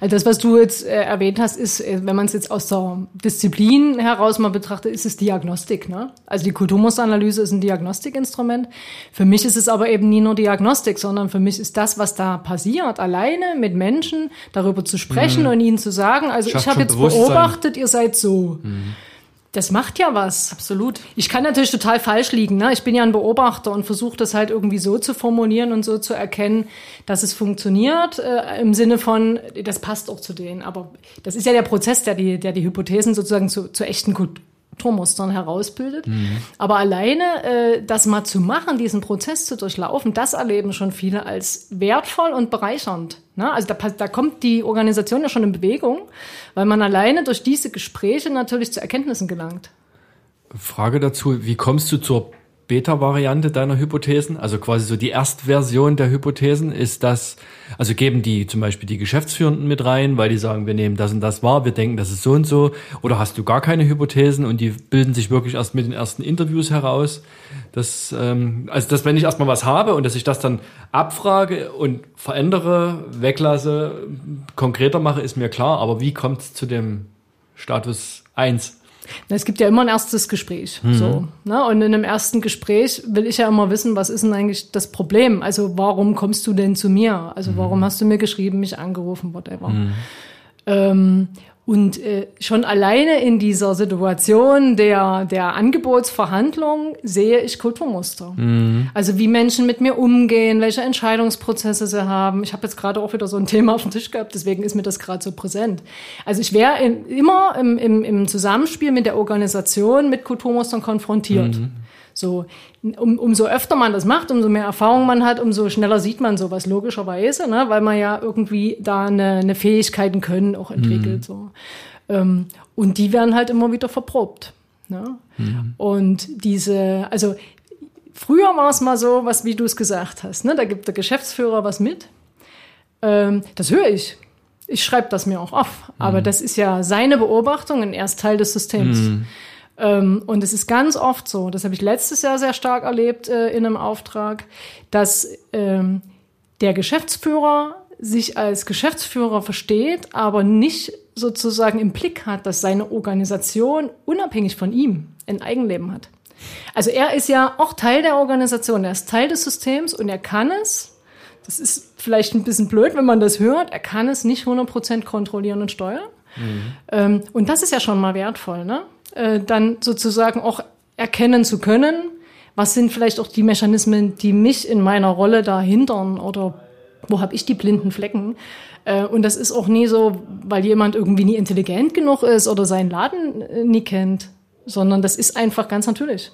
Also das, was du jetzt äh, erwähnt hast, ist, äh, wenn man es jetzt aus der Disziplin heraus mal betrachtet, ist es Diagnostik. Ne? Also die Kulturmusteranalyse ist ein Diagnostikinstrument. Für mich ist es aber eben nie nur Diagnostik, sondern für mich ist das, was da passiert, alleine mit Menschen darüber zu sprechen mhm. und ihnen zu sagen, also Schafft ich habe jetzt beobachtet, ihr seid so. Mhm. Das macht ja was. Absolut. Ich kann natürlich total falsch liegen. Ne? Ich bin ja ein Beobachter und versuche das halt irgendwie so zu formulieren und so zu erkennen, dass es funktioniert, äh, im Sinne von, das passt auch zu denen. Aber das ist ja der Prozess, der die, der die Hypothesen sozusagen zu, zu echten Strukturmustern herausbildet. Mhm. Aber alleine äh, das mal zu machen, diesen Prozess zu durchlaufen, das erleben schon viele als wertvoll und bereichernd. Ne? Also da, da kommt die Organisation ja schon in Bewegung, weil man alleine durch diese Gespräche natürlich zu Erkenntnissen gelangt. Frage dazu, wie kommst du zur Beta-Variante deiner Hypothesen, also quasi so die Erstversion der Hypothesen, ist das, also geben die zum Beispiel die Geschäftsführenden mit rein, weil die sagen, wir nehmen das und das wahr, wir denken, das ist so und so, oder hast du gar keine Hypothesen und die bilden sich wirklich erst mit den ersten Interviews heraus? Das, ähm, also dass wenn ich erstmal was habe und dass ich das dann abfrage und verändere, weglasse, konkreter mache, ist mir klar, aber wie kommt es zu dem Status 1? Es gibt ja immer ein erstes Gespräch. Mhm. So, ne? Und in einem ersten Gespräch will ich ja immer wissen, was ist denn eigentlich das Problem? Also warum kommst du denn zu mir? Also warum mhm. hast du mir geschrieben, mich angerufen, whatever. Mhm. Ähm, und äh, schon alleine in dieser Situation der, der Angebotsverhandlung sehe ich Kulturmuster. Mhm. Also wie Menschen mit mir umgehen, welche Entscheidungsprozesse sie haben. Ich habe jetzt gerade auch wieder so ein Thema auf dem Tisch gehabt, deswegen ist mir das gerade so präsent. Also ich wäre immer im, im, im Zusammenspiel mit der Organisation mit Kulturmustern konfrontiert. Mhm. So, um, umso öfter man das macht, umso mehr Erfahrung man hat, umso schneller sieht man sowas logischerweise, ne? weil man ja irgendwie da eine, eine Fähigkeiten können auch entwickelt. Mhm. So. Ähm, und die werden halt immer wieder verprobt. Ne? Mhm. Und diese, also früher war es mal so, was wie du es gesagt hast, ne? da gibt der Geschäftsführer was mit. Ähm, das höre ich. Ich schreibe das mir auch auf. Aber mhm. das ist ja seine Beobachtung und er ist Teil des Systems. Ähm, und es ist ganz oft so, das habe ich letztes Jahr sehr stark erlebt äh, in einem Auftrag, dass ähm, der Geschäftsführer sich als Geschäftsführer versteht, aber nicht sozusagen im Blick hat, dass seine Organisation unabhängig von ihm ein Eigenleben hat. Also er ist ja auch Teil der Organisation, er ist Teil des Systems und er kann es, das ist vielleicht ein bisschen blöd, wenn man das hört, er kann es nicht 100% kontrollieren und steuern. Mhm. Ähm, und das ist ja schon mal wertvoll, ne? Äh, dann sozusagen auch erkennen zu können, was sind vielleicht auch die Mechanismen, die mich in meiner Rolle da hindern oder wo habe ich die blinden Flecken. Äh, und das ist auch nie so, weil jemand irgendwie nie intelligent genug ist oder seinen Laden äh, nie kennt, sondern das ist einfach ganz natürlich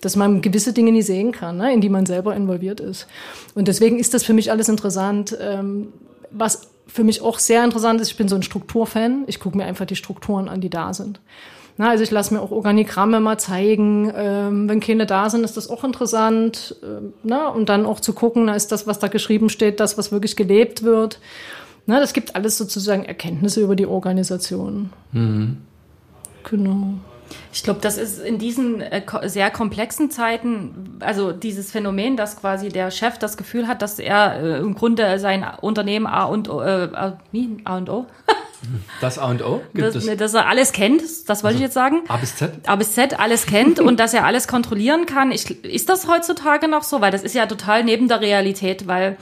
dass man gewisse Dinge nie sehen kann, ne, in die man selber involviert ist. Und deswegen ist das für mich alles interessant. Ähm, was für mich auch sehr interessant ist, ich bin so ein Strukturfan. Ich gucke mir einfach die Strukturen an, die da sind. Na, also ich lasse mir auch Organigramme mal zeigen. Ähm, wenn Kinder da sind, ist das auch interessant. Ähm, na, und dann auch zu gucken, ist das, was da geschrieben steht, das, was wirklich gelebt wird. Na, das gibt alles sozusagen Erkenntnisse über die Organisation. Mhm. Genau. Ich glaube, das ist in diesen äh, sehr komplexen Zeiten, also dieses Phänomen, dass quasi der Chef das Gefühl hat, dass er äh, im Grunde sein Unternehmen A und O, äh, wie? A und O? Das A und O gibt dass, es. Dass er alles kennt, das wollte also ich jetzt sagen. A bis Z? A bis Z alles kennt und dass er alles kontrollieren kann. Ich, ist das heutzutage noch so? Weil das ist ja total neben der Realität, weil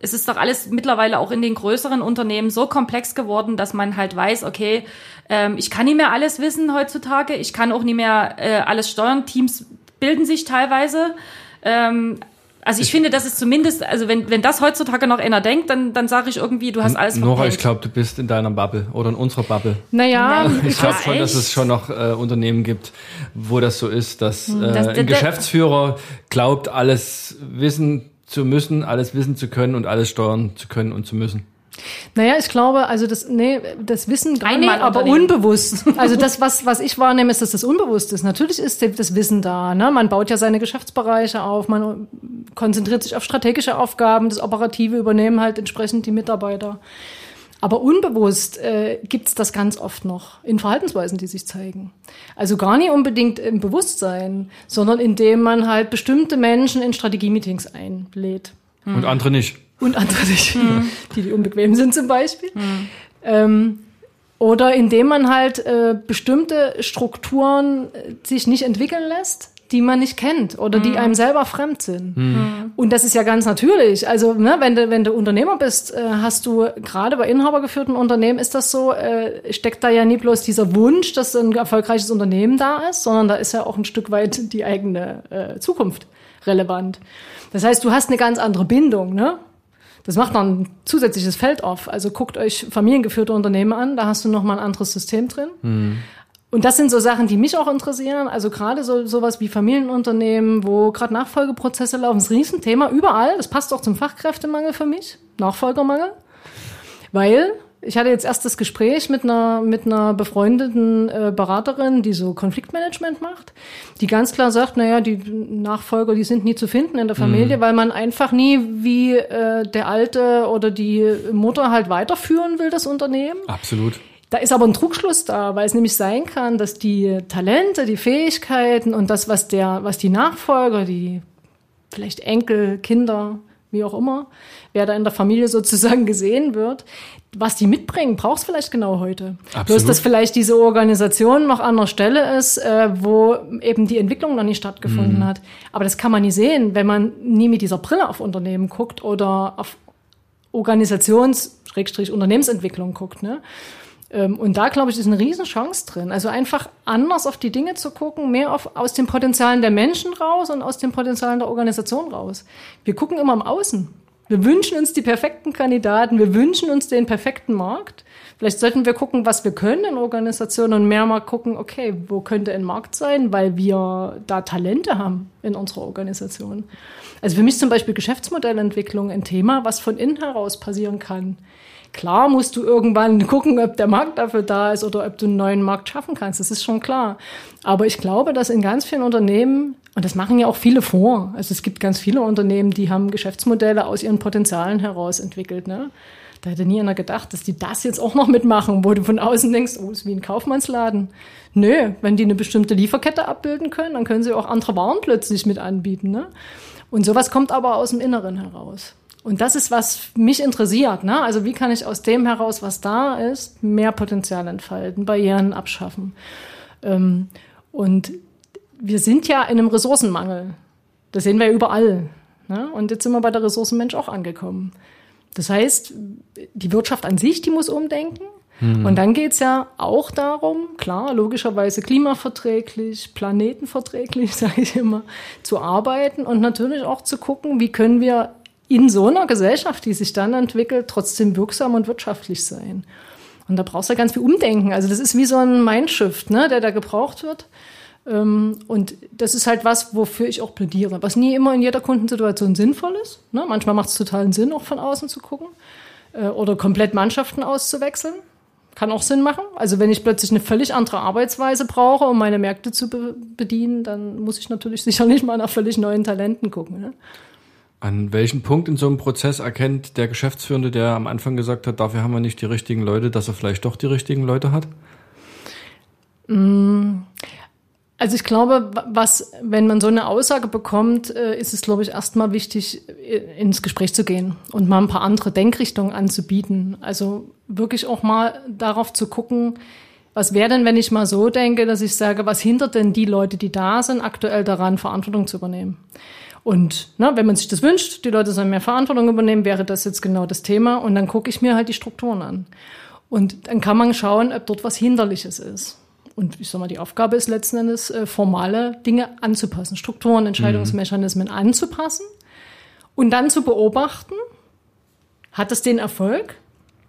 es ist doch alles mittlerweile auch in den größeren Unternehmen so komplex geworden, dass man halt weiß, okay, ähm, ich kann nicht mehr alles wissen heutzutage, ich kann auch nicht mehr äh, alles steuern. Teams bilden sich teilweise. Ähm, also ich, ich finde, das ist zumindest, also wenn, wenn das heutzutage noch einer denkt, dann, dann sage ich irgendwie, du hast alles Nora, ich glaube, du bist in deiner Bubble oder in unserer Bubble. Naja, Nein, ich glaube schon, dass es schon noch äh, Unternehmen gibt, wo das so ist, dass hm, äh, das, ein Geschäftsführer glaubt, alles wissen zu müssen, alles wissen zu können und alles steuern zu können und zu müssen. Naja, ich glaube, also das, nee, das Wissen gar Einmal nicht, aber unbewusst. Also das, was, was ich wahrnehme, ist, dass das unbewusst ist. Natürlich ist das Wissen da. Ne? Man baut ja seine Geschäftsbereiche auf, man konzentriert sich auf strategische Aufgaben, das Operative übernehmen halt entsprechend die Mitarbeiter. Aber unbewusst äh, gibt es das ganz oft noch in Verhaltensweisen, die sich zeigen. Also gar nicht unbedingt im Bewusstsein, sondern indem man halt bestimmte Menschen in Strategie-Meetings einlädt. Und andere nicht. Und andere nicht, die, die unbequem sind zum Beispiel. Ähm, oder indem man halt äh, bestimmte Strukturen äh, sich nicht entwickeln lässt, die man nicht kennt oder die einem selber fremd sind. Und das ist ja ganz natürlich. Also, ne, wenn du, wenn du Unternehmer bist, äh, hast du gerade bei inhabergeführten Unternehmen ist das so, äh, steckt da ja nie bloß dieser Wunsch, dass ein erfolgreiches Unternehmen da ist, sondern da ist ja auch ein Stück weit die eigene äh, Zukunft relevant. Das heißt, du hast eine ganz andere Bindung, ne? Das macht dann ein zusätzliches Feld auf. Also guckt euch familiengeführte Unternehmen an, da hast du noch mal ein anderes System drin. Und das sind so Sachen, die mich auch interessieren. Also gerade so sowas wie Familienunternehmen, wo gerade Nachfolgeprozesse laufen, das ist ein Riesenthema überall. Das passt auch zum Fachkräftemangel für mich, Nachfolgermangel. Weil ich hatte jetzt erst das Gespräch mit einer, mit einer befreundeten äh, Beraterin, die so Konfliktmanagement macht, die ganz klar sagt, naja, die Nachfolger, die sind nie zu finden in der Familie, weil man einfach nie wie äh, der Alte oder die Mutter halt weiterführen will, das Unternehmen. Absolut. Da ist aber ein Trugschluss da, weil es nämlich sein kann, dass die Talente, die Fähigkeiten und das, was der, was die Nachfolger, die vielleicht Enkel, Kinder, wie auch immer, wer da in der Familie sozusagen gesehen wird, was die mitbringen, brauchst vielleicht genau heute. Absolut. Bloß, dass vielleicht diese Organisation noch an einer Stelle ist, äh, wo eben die Entwicklung noch nicht stattgefunden hat. Aber das kann man nie sehen, wenn man nie mit dieser Brille auf Unternehmen guckt oder auf Organisations-Unternehmensentwicklung guckt. Ne? Ähm, Und da, glaube ich, ist eine Riesenchance drin. Also einfach anders auf die Dinge zu gucken, mehr auf, aus den Potenzialen der Menschen raus und aus den Potenzialen der Organisation raus. Wir gucken immer im Außen. Wir wünschen uns die perfekten Kandidaten, wir wünschen uns den perfekten Markt. Vielleicht sollten wir gucken, was wir können in Organisationen und mehr mal gucken, okay, wo könnte ein Markt sein, weil wir da Talente haben in unserer Organisation. Also für mich zum Beispiel Geschäftsmodellentwicklung ein Thema, was von innen heraus passieren kann. Klar musst du irgendwann gucken, ob der Markt dafür da ist oder ob du einen neuen Markt schaffen kannst. Das ist schon klar. Aber ich glaube, dass in ganz vielen Unternehmen, und das machen ja auch viele vor, also es gibt ganz viele Unternehmen, die haben Geschäftsmodelle aus ihren Potenzialen heraus entwickelt. Ne? Da hätte nie einer gedacht, dass die das jetzt auch noch mitmachen, wo du von außen denkst, oh, ist wie ein Kaufmannsladen. Nö, wenn die eine bestimmte Lieferkette abbilden können, dann können sie auch andere Waren plötzlich mit anbieten. Ne? Und sowas kommt aber aus dem Inneren heraus. Und das ist, was mich interessiert. Ne? Also wie kann ich aus dem heraus, was da ist, mehr Potenzial entfalten, Barrieren abschaffen. Ähm, und wir sind ja in einem Ressourcenmangel. Das sehen wir überall. Ne? Und jetzt sind wir bei der Ressourcenmensch auch angekommen. Das heißt, die Wirtschaft an sich, die muss umdenken. Und dann geht's ja auch darum, klar, logischerweise klimaverträglich, planetenverträglich, sage ich immer, zu arbeiten und natürlich auch zu gucken, wie können wir in so einer Gesellschaft, die sich dann entwickelt, trotzdem wirksam und wirtschaftlich sein. Und da brauchst du ganz viel Umdenken. Also das ist wie so ein Mindshift, ne, der da gebraucht wird. Ähm, Und das ist halt was, wofür ich auch plädiere, was nie immer in jeder Kundensituation sinnvoll ist. Ne? Manchmal macht es totalen Sinn, auch von außen zu gucken äh, oder komplett Mannschaften auszuwechseln. Kann auch Sinn machen. Also wenn ich plötzlich eine völlig andere Arbeitsweise brauche, um meine Märkte zu be bedienen, dann muss ich natürlich sicherlich mal nach völlig neuen Talenten gucken. Ne? An welchem Punkt in so einem Prozess erkennt der Geschäftsführende, der am Anfang gesagt hat, dafür haben wir nicht die richtigen Leute, dass er vielleicht doch die richtigen Leute hat? Also ich glaube, was, wenn man so eine Aussage bekommt, äh, ist es, glaube ich, erstmal wichtig, äh, ins Gespräch zu gehen und mal ein paar andere Denkrichtungen anzubieten. Also wirklich auch mal darauf zu gucken, was wäre denn, wenn ich mal so denke, dass ich sage, was hindert denn die Leute, die da sind, aktuell daran, Verantwortung zu übernehmen? Und ne, wenn man sich das wünscht, die Leute sollen mehr Verantwortung übernehmen, wäre das jetzt genau das Thema. Und dann gucke ich mir halt die Strukturen an. Und dann kann man schauen, ob dort was Hinderliches ist. Und ich sag mal, die Aufgabe ist letzten Endes, äh, formale Dinge anzupassen, Strukturen, Entscheidungsmechanismen anzupassen und dann zu beobachten, hat das den Erfolg,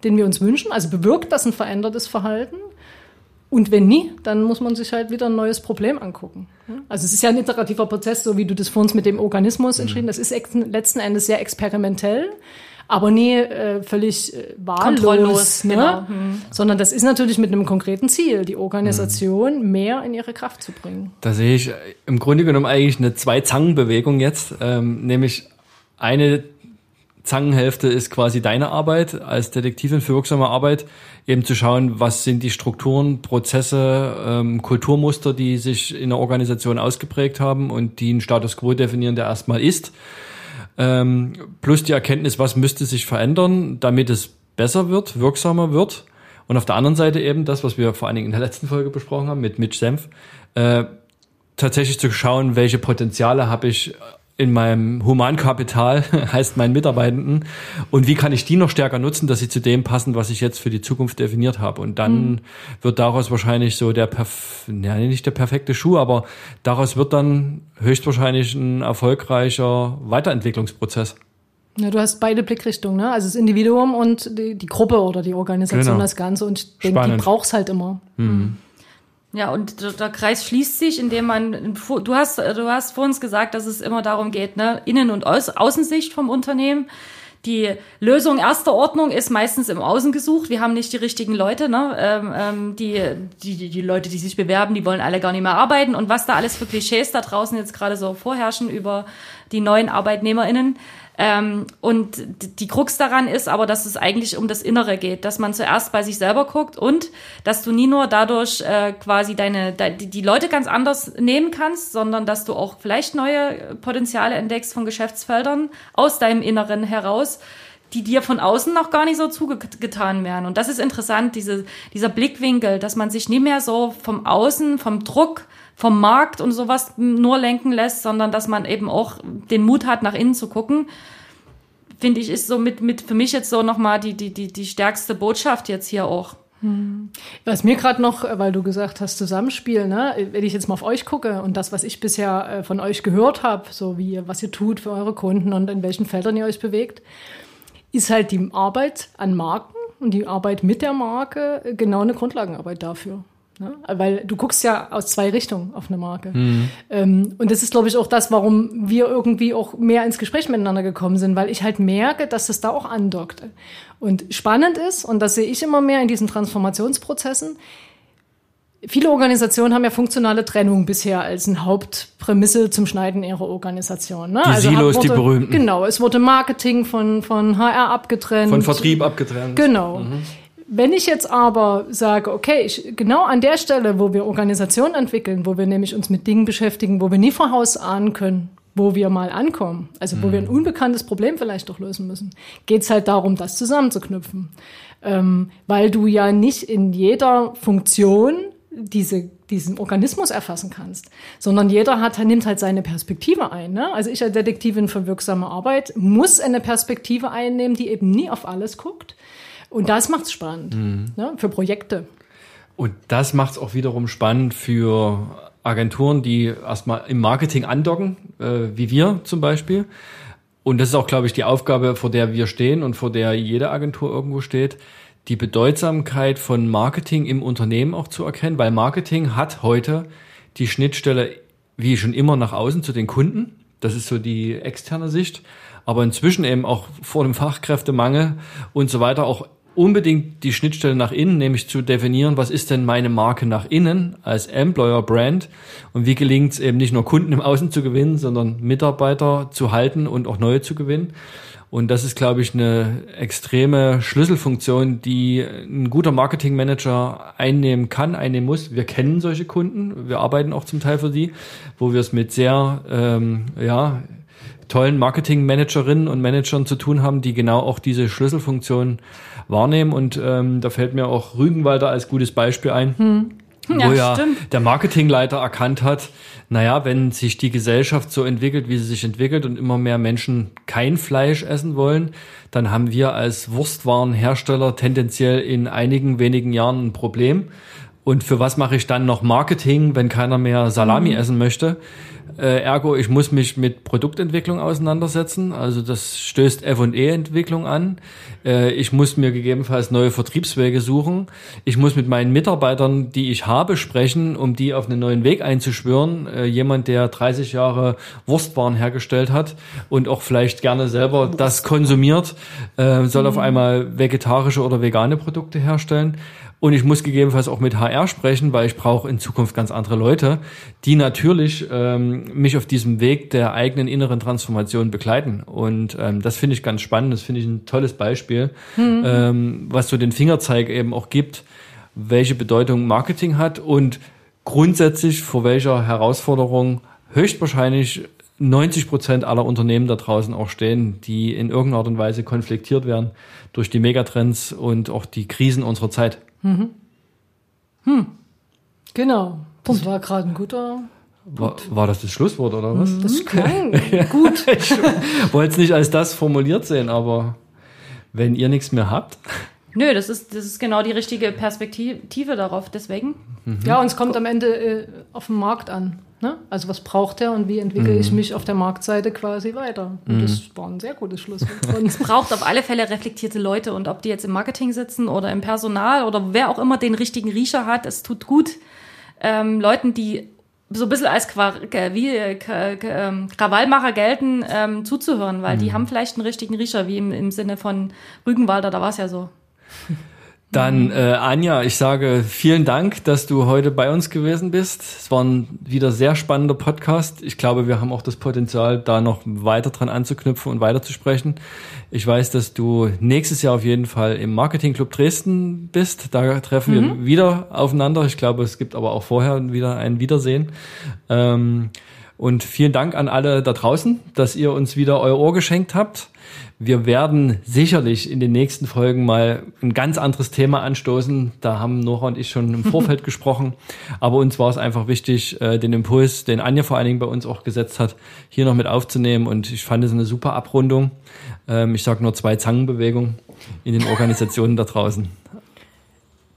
den wir uns wünschen? Also bewirkt das ein verändertes Verhalten? Und wenn nie, dann muss man sich halt wieder ein neues Problem angucken. Also es ist ja ein iterativer Prozess, so wie du das vor uns mit dem Organismus entschieden. Das ist letzten Endes sehr experimentell. aber nie äh, völlig äh, wahllos, ne? genau. Hm. sondern das ist natürlich mit einem konkreten Ziel, die Organisation mehr in ihre Kraft zu bringen. Da sehe ich äh, im Grunde genommen eigentlich eine Zwei-Zangen-Bewegung jetzt, ähm, nämlich eine Zangenhälfte ist quasi deine Arbeit als Detektivin für wirksame Arbeit, eben zu schauen, was sind die Strukturen, Prozesse, ähm, Kulturmuster, die sich in der Organisation ausgeprägt haben und die einen Status quo definieren, der erstmal ist. Ähm, plus die Erkenntnis, was müsste sich verändern, damit es besser wird, wirksamer wird. Und auf der anderen Seite eben das, was wir vor allen Dingen in der letzten Folge besprochen haben mit Mitch Senf, äh, tatsächlich zu schauen, welche Potenziale habe ich in meinem Humankapital, heißt meinen Mitarbeitenden, und wie kann ich die noch stärker nutzen, dass sie zu dem passen, was ich jetzt für die Zukunft definiert habe. Und dann mhm. wird daraus wahrscheinlich so der, perf ja, nicht der perfekte Schuh, aber daraus wird dann höchstwahrscheinlich ein erfolgreicher Weiterentwicklungsprozess. Ja, du hast beide Blickrichtungen, ne? Also das Individuum und die, die Gruppe oder die Organisation, genau. das Ganze. Und ich denke, die braucht's halt immer. Mhm. Ja, und der Kreis schließt sich, indem man, du hast, du hast vor uns gesagt, dass es immer darum geht, ne, Innen- und Außensicht vom Unternehmen. Die Lösung erster Ordnung ist meistens im Außen gesucht. Wir haben nicht die richtigen Leute, ne? Ähm, ähm, die, die, die Leute, die sich bewerben, die wollen alle gar nicht mehr arbeiten. Und was da alles für Klischees da draußen jetzt gerade so vorherrschen über die neuen ArbeitnehmerInnen, ähm, und die Krux daran ist aber, dass es eigentlich um das Innere geht, dass man zuerst bei sich selber guckt und dass du nie nur dadurch äh, quasi deine, de, die Leute ganz anders nehmen kannst, sondern dass du auch vielleicht neue Potenziale entdeckst von Geschäftsfeldern aus deinem Inneren heraus, die dir von außen noch gar nicht so zugetan werden. Und das ist interessant, diese, dieser Blickwinkel, dass man sich nie mehr so vom Außen, vom Druck, vom Markt und sowas nur lenken lässt, sondern dass man eben auch den Mut hat, nach innen zu gucken. Finde ich, ist so mit, mit für mich jetzt so nochmal die, die, die, die stärkste Botschaft jetzt hier auch. Hm. Was mir gerade noch, weil du gesagt hast, Zusammenspiel, ne? wenn ich jetzt mal auf euch gucke und das, was ich bisher äh, von euch gehört habe, so wie was ihr tut für eure Kunden und in welchen Feldern ihr euch bewegt, ist halt die Arbeit an Marken und die Arbeit mit der Marke genau eine Grundlagenarbeit dafür. Ne? Weil du guckst ja aus zwei Richtungen auf eine Marke. Mhm. Ähm, und das ist, glaube ich, auch das, warum wir irgendwie auch mehr ins Gespräch miteinander gekommen sind, weil ich halt merke, dass das da auch andockt. Und spannend ist, und das sehe ich immer mehr in diesen Transformationsprozessen, viele Organisationen haben ja funktionale Trennung bisher als eine Hauptprämisse zum Schneiden ihrer Organisation. Ne? Die also Silos, wurde, die berühmten. Genau, es wurde Marketing von, von HR abgetrennt. Von Vertrieb abgetrennt. Genau. Mhm. Wenn ich jetzt aber sage, okay, ich, genau an der Stelle, wo wir Organisationen entwickeln, wo wir nämlich uns mit Dingen beschäftigen, wo wir nie voraus ahnen können, wo wir mal ankommen, also wo wir ein mhm. unbekanntes Problem vielleicht doch lösen müssen, geht es halt darum, das zusammenzuknüpfen. Ähm, weil du ja nicht in jeder Funktion diese, diesen Organismus erfassen kannst, sondern jeder hat, nimmt halt seine Perspektive ein. Ne? Also ich als Detektivin für wirksame Arbeit muss eine Perspektive einnehmen, die eben nie auf alles guckt, und das macht es spannend mhm. ne, für Projekte. Und das macht es auch wiederum spannend für Agenturen, die erstmal im Marketing andocken, äh, wie wir zum Beispiel. Und das ist auch, glaube ich, die Aufgabe, vor der wir stehen und vor der jede Agentur irgendwo steht, die Bedeutsamkeit von Marketing im Unternehmen auch zu erkennen, weil Marketing hat heute die Schnittstelle wie schon immer nach außen zu den Kunden. Das ist so die externe Sicht. Aber inzwischen eben auch vor dem Fachkräftemangel und so weiter auch unbedingt die Schnittstelle nach innen, nämlich zu definieren, was ist denn meine Marke nach innen als Employer Brand und wie gelingt es eben nicht nur Kunden im Außen zu gewinnen, sondern Mitarbeiter zu halten und auch neue zu gewinnen. Und das ist, glaube ich, eine extreme Schlüsselfunktion, die ein guter Marketingmanager einnehmen kann, einnehmen muss. Wir kennen solche Kunden, wir arbeiten auch zum Teil für die, wo wir es mit sehr ähm, ja, tollen Marketingmanagerinnen und Managern zu tun haben, die genau auch diese Schlüsselfunktion wahrnehmen. Und ähm, da fällt mir auch Rügenwalder als gutes Beispiel ein. Hm. Ja, wo ja stimmt. der Marketingleiter erkannt hat, naja, wenn sich die Gesellschaft so entwickelt, wie sie sich entwickelt und immer mehr Menschen kein Fleisch essen wollen, dann haben wir als Wurstwarenhersteller tendenziell in einigen wenigen Jahren ein Problem. Und für was mache ich dann noch Marketing, wenn keiner mehr Salami mhm. essen möchte? Äh, ergo, ich muss mich mit Produktentwicklung auseinandersetzen. Also das stößt F&E-Entwicklung an. Äh, ich muss mir gegebenenfalls neue Vertriebswege suchen. Ich muss mit meinen Mitarbeitern, die ich habe, sprechen, um die auf einen neuen Weg einzuschwören. Äh, jemand, der 30 Jahre Wurstwaren hergestellt hat und auch vielleicht gerne selber das konsumiert, äh, soll mhm. auf einmal vegetarische oder vegane Produkte herstellen. Und ich muss gegebenenfalls auch mit HR sprechen, weil ich brauche in Zukunft ganz andere Leute, die natürlich ähm, mich auf diesem Weg der eigenen inneren Transformation begleiten. Und ähm, das finde ich ganz spannend, das finde ich ein tolles Beispiel, mhm. ähm, was so den Fingerzeig eben auch gibt, welche Bedeutung Marketing hat und grundsätzlich vor welcher Herausforderung höchstwahrscheinlich 90 Prozent aller Unternehmen da draußen auch stehen, die in irgendeiner Art und Weise konfliktiert werden durch die Megatrends und auch die Krisen unserer Zeit. Mhm. Hm. Genau. Das war gerade ein guter. War, war, das das Schlusswort oder was? Das klang gut. ich wollte es nicht als das formuliert sehen, aber wenn ihr nichts mehr habt. Nö, das ist, das ist genau die richtige Perspektive darauf, deswegen. Mhm. Ja, und es kommt am Ende äh, auf den Markt an. Ne? Also was braucht er und wie entwickle mhm. ich mich auf der Marktseite quasi weiter? Und mhm. das war ein sehr gutes Schlusswort. es braucht auf alle Fälle reflektierte Leute und ob die jetzt im Marketing sitzen oder im Personal oder wer auch immer den richtigen Riecher hat, es tut gut, ähm, Leuten, die so ein bisschen als Qua wie äh, ähm, Krawallmacher gelten, ähm, zuzuhören, weil mhm. die haben vielleicht einen richtigen Riecher, wie im, im Sinne von Rügenwalder, da war es ja so. Dann äh, Anja, ich sage vielen Dank, dass du heute bei uns gewesen bist. Es war ein wieder sehr spannender Podcast. Ich glaube, wir haben auch das Potenzial, da noch weiter dran anzuknüpfen und weiterzusprechen. Ich weiß, dass du nächstes Jahr auf jeden Fall im Marketing Club Dresden bist. Da treffen mhm. wir wieder aufeinander. Ich glaube, es gibt aber auch vorher wieder ein Wiedersehen. Ähm, und vielen Dank an alle da draußen, dass ihr uns wieder euer Ohr geschenkt habt. Wir werden sicherlich in den nächsten Folgen mal ein ganz anderes Thema anstoßen. Da haben Nora und ich schon im Vorfeld gesprochen. Aber uns war es einfach wichtig, äh, den Impuls, den Anja vor allen Dingen bei uns auch gesetzt hat, hier noch mit aufzunehmen. Und ich fand es eine super Abrundung. Ähm, ich sage nur zwei Zangenbewegungen in den Organisationen da draußen.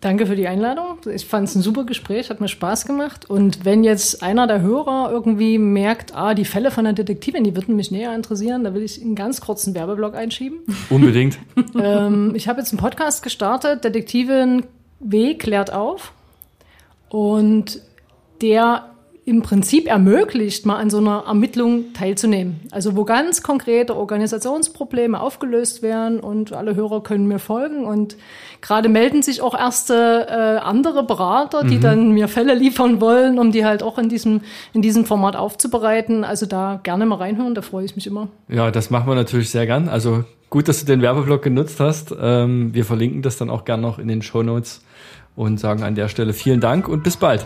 Danke für die Einladung. Ich fand es ein super Gespräch, hat mir Spaß gemacht. Und wenn jetzt einer der Hörer irgendwie merkt, ah, die Fälle von der Detektivin, die würden mich näher interessieren, da will ich einen ganz kurzen Werbeblock einschieben. Unbedingt. ähm, ich habe jetzt einen Podcast gestartet, Detektivin W klärt auf. Und der im Prinzip ermöglicht, mal an so einer Ermittlung teilzunehmen. Also wo ganz konkrete Organisationsprobleme aufgelöst werden und alle Hörer können mir folgen und gerade melden sich auch erste äh, andere Berater, die mhm. dann mir Fälle liefern wollen, um die halt auch in diesem, in diesem Format aufzubereiten. Also da gerne mal reinhören, da freue ich mich immer. Ja, das machen wir natürlich sehr gern. Also gut, dass du den Werbeblock genutzt hast. Ähm, wir verlinken das dann auch gern noch in den Show Notes und sagen an der Stelle vielen Dank und bis bald.